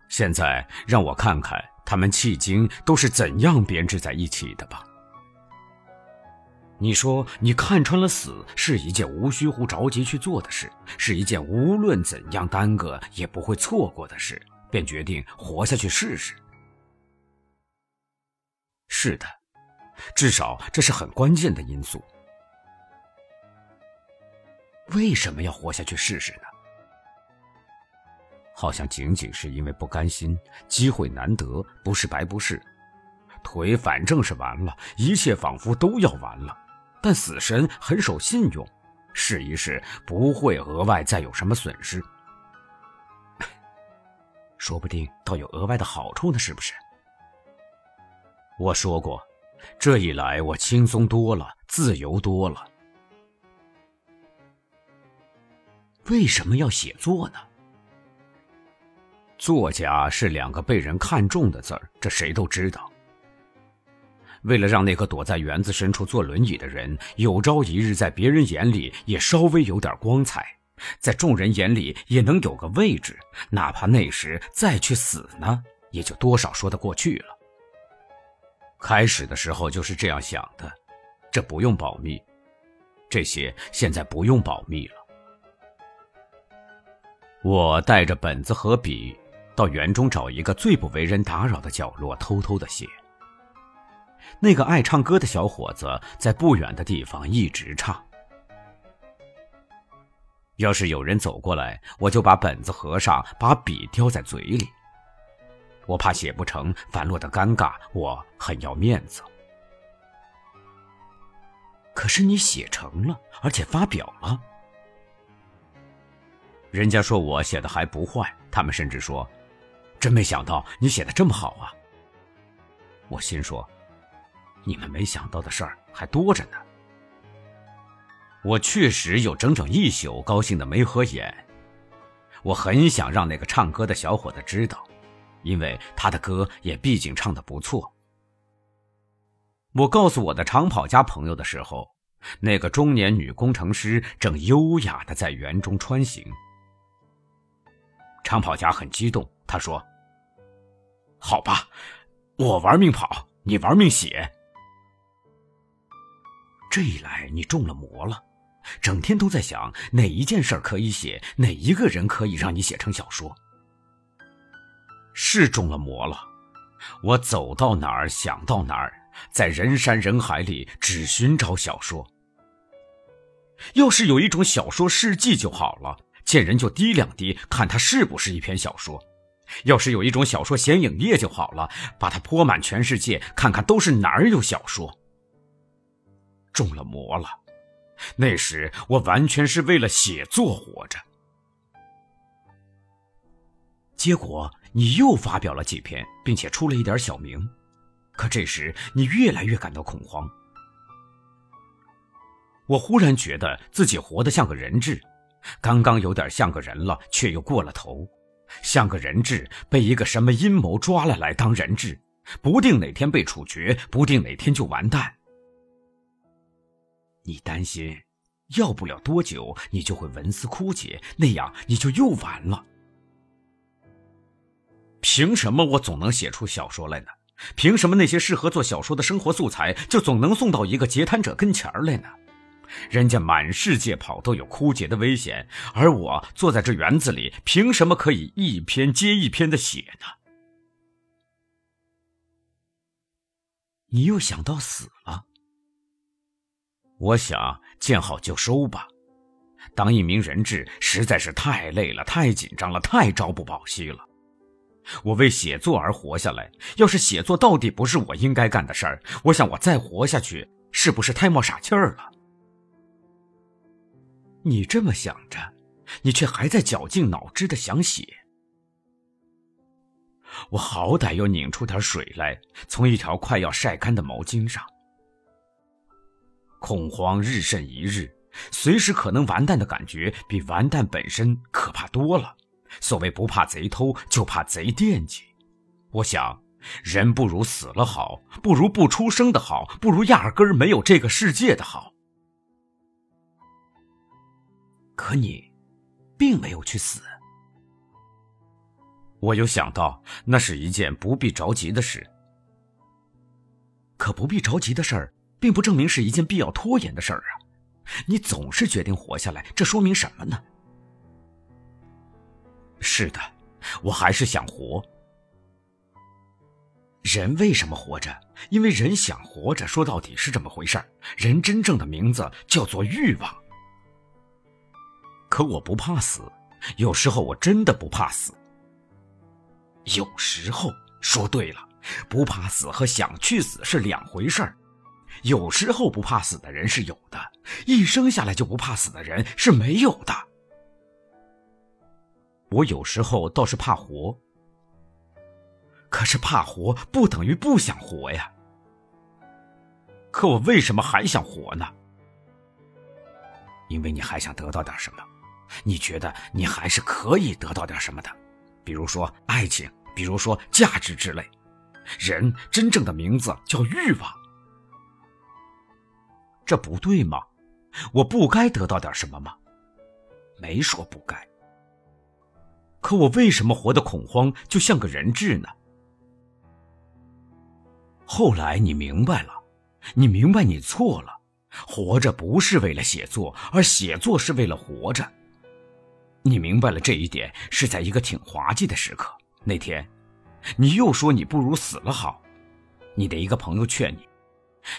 现在让我看看他们迄今都是怎样编织在一起的吧。你说你看穿了死是一件无需乎着急去做的事，是一件无论怎样耽搁也不会错过的事，便决定活下去试试。是的，至少这是很关键的因素。为什么要活下去试试呢？好像仅仅是因为不甘心，机会难得，不是白不是，腿反正是完了，一切仿佛都要完了。但死神很守信用，试一试不会额外再有什么损失，说不定倒有额外的好处呢，是不是？我说过，这一来我轻松多了，自由多了。为什么要写作呢？作家是两个被人看重的字儿，这谁都知道。为了让那个躲在园子深处坐轮椅的人有朝一日在别人眼里也稍微有点光彩，在众人眼里也能有个位置，哪怕那时再去死呢，也就多少说得过去了。开始的时候就是这样想的，这不用保密，这些现在不用保密了。我带着本子和笔，到园中找一个最不为人打扰的角落，偷偷的写。那个爱唱歌的小伙子在不远的地方一直唱。要是有人走过来，我就把本子合上，把笔叼在嘴里。我怕写不成，反落得尴尬，我很要面子。可是你写成了，而且发表了，人家说我写的还不坏，他们甚至说：“真没想到你写的这么好啊。”我心说。你们没想到的事儿还多着呢。我确实有整整一宿高兴的没合眼。我很想让那个唱歌的小伙子知道，因为他的歌也毕竟唱的不错。我告诉我的长跑家朋友的时候，那个中年女工程师正优雅的在园中穿行。长跑家很激动，他说：“好吧，我玩命跑，你玩命写。”这一来，你中了魔了，整天都在想哪一件事可以写，哪一个人可以让你写成小说。是中了魔了，我走到哪儿想到哪儿，在人山人海里只寻找小说。要是有一种小说事迹就好了，见人就滴两滴，看它是不是一篇小说；要是有一种小说显影液就好了，把它泼满全世界，看看都是哪儿有小说。中了魔了，那时我完全是为了写作活着。结果你又发表了几篇，并且出了一点小名，可这时你越来越感到恐慌。我忽然觉得自己活得像个人质，刚刚有点像个人了，却又过了头，像个人质被一个什么阴谋抓了来当人质，不定哪天被处决，不定哪天就完蛋。你担心，要不了多久，你就会文思枯竭，那样你就又完了。凭什么我总能写出小说来呢？凭什么那些适合做小说的生活素材就总能送到一个截瘫者跟前儿来呢？人家满世界跑都有枯竭的危险，而我坐在这园子里，凭什么可以一篇接一篇的写呢？你又想到死了。我想见好就收吧，当一名人质实在是太累了，太紧张了，太朝不保夕了。我为写作而活下来，要是写作到底不是我应该干的事儿，我想我再活下去是不是太冒傻气儿了？你这么想着，你却还在绞尽脑汁的想写。我好歹又拧出点水来，从一条快要晒干的毛巾上。恐慌日甚一日，随时可能完蛋的感觉比完蛋本身可怕多了。所谓不怕贼偷，就怕贼惦记。我想，人不如死了好，不如不出生的好，不如压根儿没有这个世界的好。可你，并没有去死。我又想到，那是一件不必着急的事。可不必着急的事儿。并不证明是一件必要拖延的事儿啊！你总是决定活下来，这说明什么呢？是的，我还是想活。人为什么活着？因为人想活着。说到底是这么回事儿。人真正的名字叫做欲望。可我不怕死，有时候我真的不怕死。有时候说对了，不怕死和想去死是两回事儿。有时候不怕死的人是有的，一生下来就不怕死的人是没有的。我有时候倒是怕活，可是怕活不等于不想活呀。可我为什么还想活呢？因为你还想得到点什么，你觉得你还是可以得到点什么的，比如说爱情，比如说价值之类。人真正的名字叫欲望。这不对吗？我不该得到点什么吗？没说不该。可我为什么活得恐慌，就像个人质呢？后来你明白了，你明白你错了。活着不是为了写作，而写作是为了活着。你明白了这一点，是在一个挺滑稽的时刻。那天，你又说你不如死了好。你的一个朋友劝你。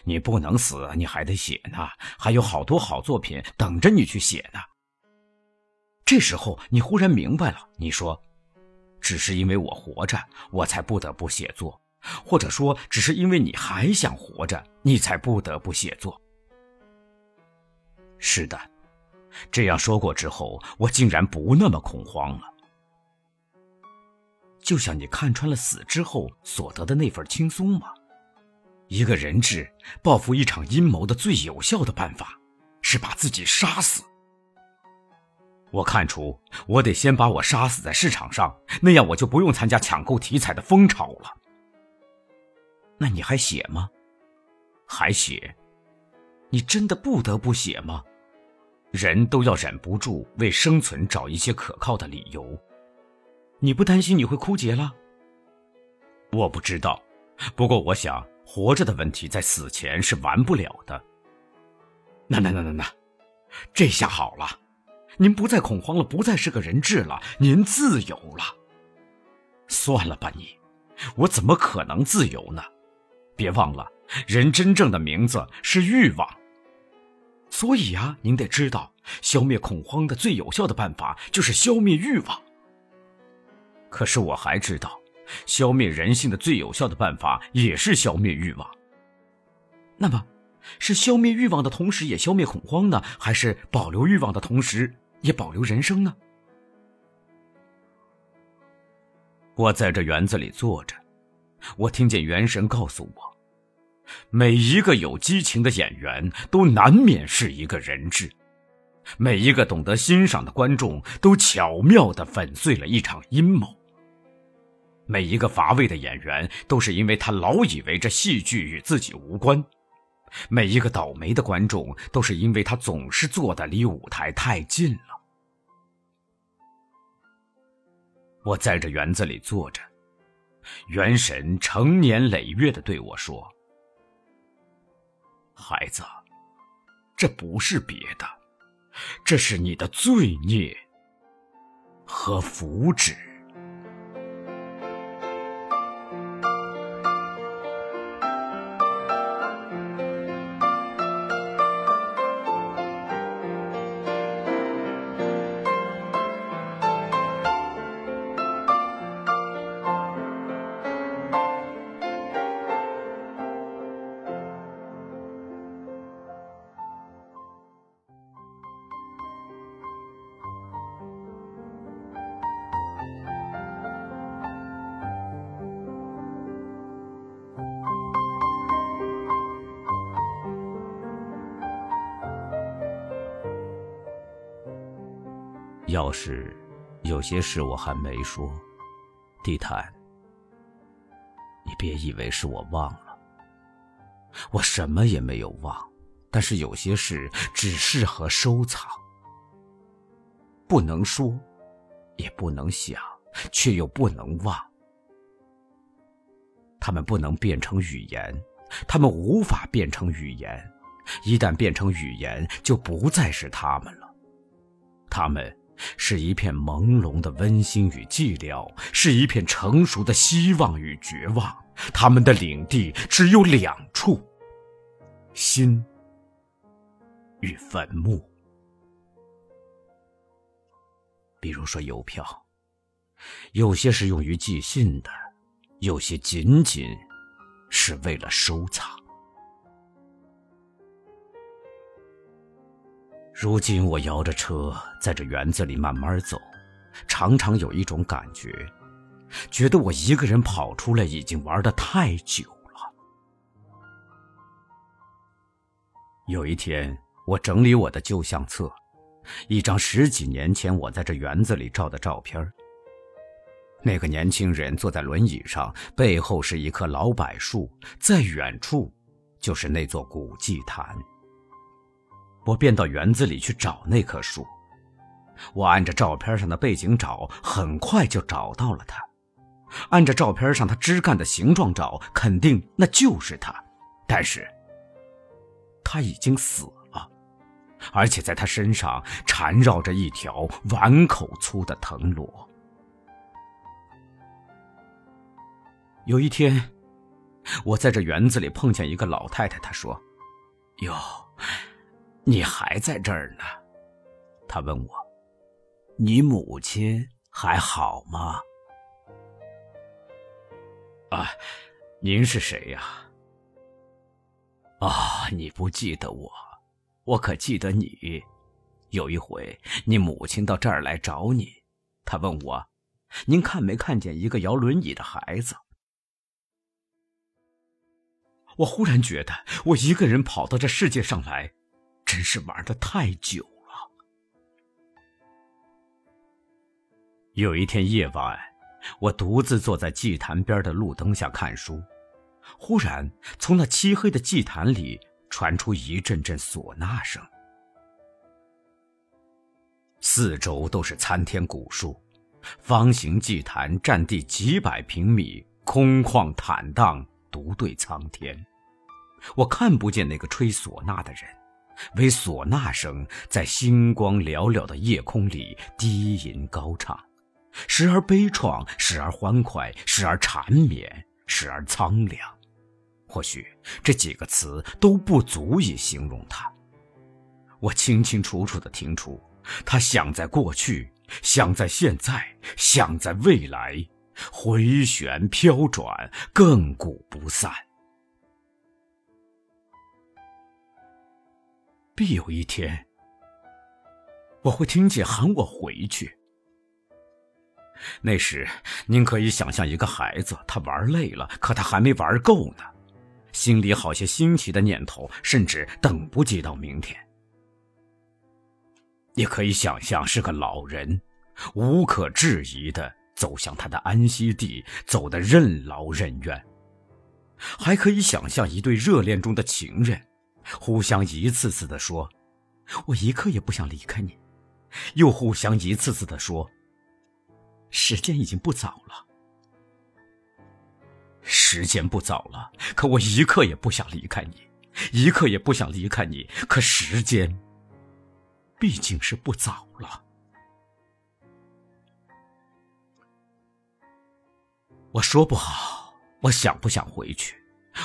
你不能死，你还得写呢，还有好多好作品等着你去写呢。这时候你忽然明白了，你说：“只是因为我活着，我才不得不写作；或者说，只是因为你还想活着，你才不得不写作。”是的，这样说过之后，我竟然不那么恐慌了。就像你看穿了死之后所得的那份轻松吗？一个人质报复一场阴谋的最有效的办法，是把自己杀死。我看出，我得先把我杀死在市场上，那样我就不用参加抢购题材的风潮了。那你还写吗？还写？你真的不得不写吗？人都要忍不住为生存找一些可靠的理由。你不担心你会枯竭了？我不知道，不过我想。活着的问题在死前是完不了的。那那那那那，这下好了，您不再恐慌了，不再是个人质了，您自由了。算了吧，你，我怎么可能自由呢？别忘了，人真正的名字是欲望。所以啊，您得知道，消灭恐慌的最有效的办法就是消灭欲望。可是我还知道。消灭人性的最有效的办法也是消灭欲望。那么，是消灭欲望的同时也消灭恐慌呢，还是保留欲望的同时也保留人生呢？我在这园子里坐着，我听见元神告诉我，每一个有激情的演员都难免是一个人质，每一个懂得欣赏的观众都巧妙的粉碎了一场阴谋。每一个乏味的演员，都是因为他老以为这戏剧与自己无关；每一个倒霉的观众，都是因为他总是坐的离舞台太近了。我在这园子里坐着，元神成年累月的对我说：“孩子，这不是别的，这是你的罪孽和福祉。”要是有些事我还没说，地毯，你别以为是我忘了，我什么也没有忘，但是有些事只适合收藏，不能说，也不能想，却又不能忘，他们不能变成语言，他们无法变成语言，一旦变成语言，就不再是他们了。他们是一片朦胧的温馨与寂寥，是一片成熟的希望与绝望。他们的领地只有两处：心与坟墓。比如说邮票，有些是用于寄信的，有些仅仅是为了收藏。如今我摇着车在这园子里慢慢走，常常有一种感觉，觉得我一个人跑出来已经玩的太久了。有一天，我整理我的旧相册，一张十几年前我在这园子里照的照片。那个年轻人坐在轮椅上，背后是一棵老柏树，在远处就是那座古祭坛。我便到园子里去找那棵树。我按着照片上的背景找，很快就找到了它。按着照片上它枝干的形状找，肯定那就是它。但是，它已经死了，而且在它身上缠绕着一条碗口粗的藤萝。有一天，我在这园子里碰见一个老太太，她说：“哟。”你还在这儿呢？他问我：“你母亲还好吗？”啊，您是谁呀？啊，你不记得我，我可记得你。有一回，你母亲到这儿来找你，她问我：“您看没看见一个摇轮椅的孩子？”我忽然觉得，我一个人跑到这世界上来。真是玩的太久了。有一天夜晚，我独自坐在祭坛边的路灯下看书，忽然从那漆黑的祭坛里传出一阵阵唢呐声。四周都是参天古树，方形祭坛占地几百平米，空旷坦荡，独对苍天。我看不见那个吹唢呐的人。为唢呐声在星光寥寥的夜空里低吟高唱，时而悲怆，时而欢快，时而缠绵，时而苍凉。或许这几个词都不足以形容它。我清清楚楚地听出，它想在过去，想在现在，想在未来，回旋飘转，亘古不散。必有一天，我会听见喊我回去。那时，您可以想象一个孩子，他玩累了，可他还没玩够呢，心里好些新奇的念头，甚至等不及到明天。也可以想象是个老人，无可置疑的走向他的安息地，走得任劳任怨。还可以想象一对热恋中的情人。互相一次次的说：“我一刻也不想离开你。”又互相一次次的说：“时间已经不早了。”时间不早了，可我一刻也不想离开你，一刻也不想离开你。可时间毕竟是不早了。我说不好，我想不想回去？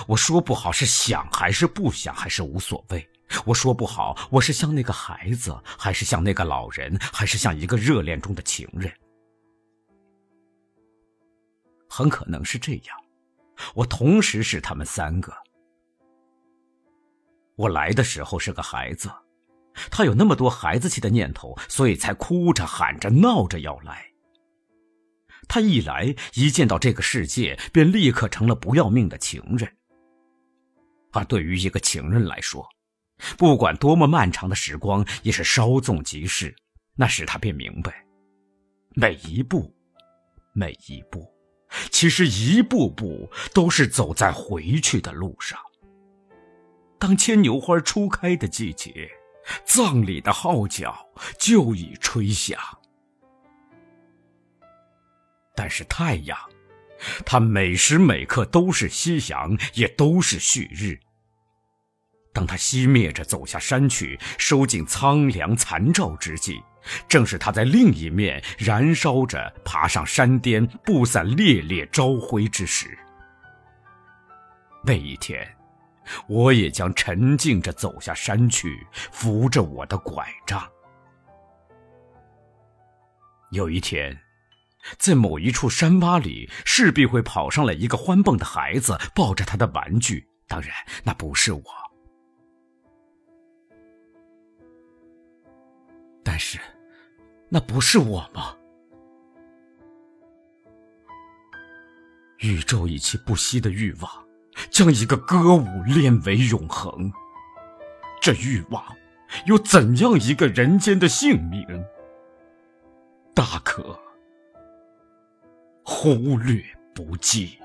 我说不好是想还是不想还是无所谓。我说不好，我是像那个孩子，还是像那个老人，还是像一个热恋中的情人？很可能是这样，我同时是他们三个。我来的时候是个孩子，他有那么多孩子气的念头，所以才哭着喊着闹着要来。他一来，一见到这个世界，便立刻成了不要命的情人。而对于一个情人来说，不管多么漫长的时光，也是稍纵即逝。那时他便明白，每一步，每一步，其实一步步都是走在回去的路上。当牵牛花初开的季节，葬礼的号角就已吹响。但是太阳，它每时每刻都是夕阳，也都是旭日。当它熄灭着走下山去，收尽苍凉残照之际，正是它在另一面燃烧着，爬上山巅，布散烈烈朝晖之时。那一天，我也将沉静着走下山去，扶着我的拐杖。有一天，在某一处山洼里，势必会跑上来一个欢蹦的孩子，抱着他的玩具。当然，那不是我。但是，那不是我吗？宇宙以其不息的欲望，将一个歌舞炼为永恒。这欲望，有怎样一个人间的性命？大可忽略不计。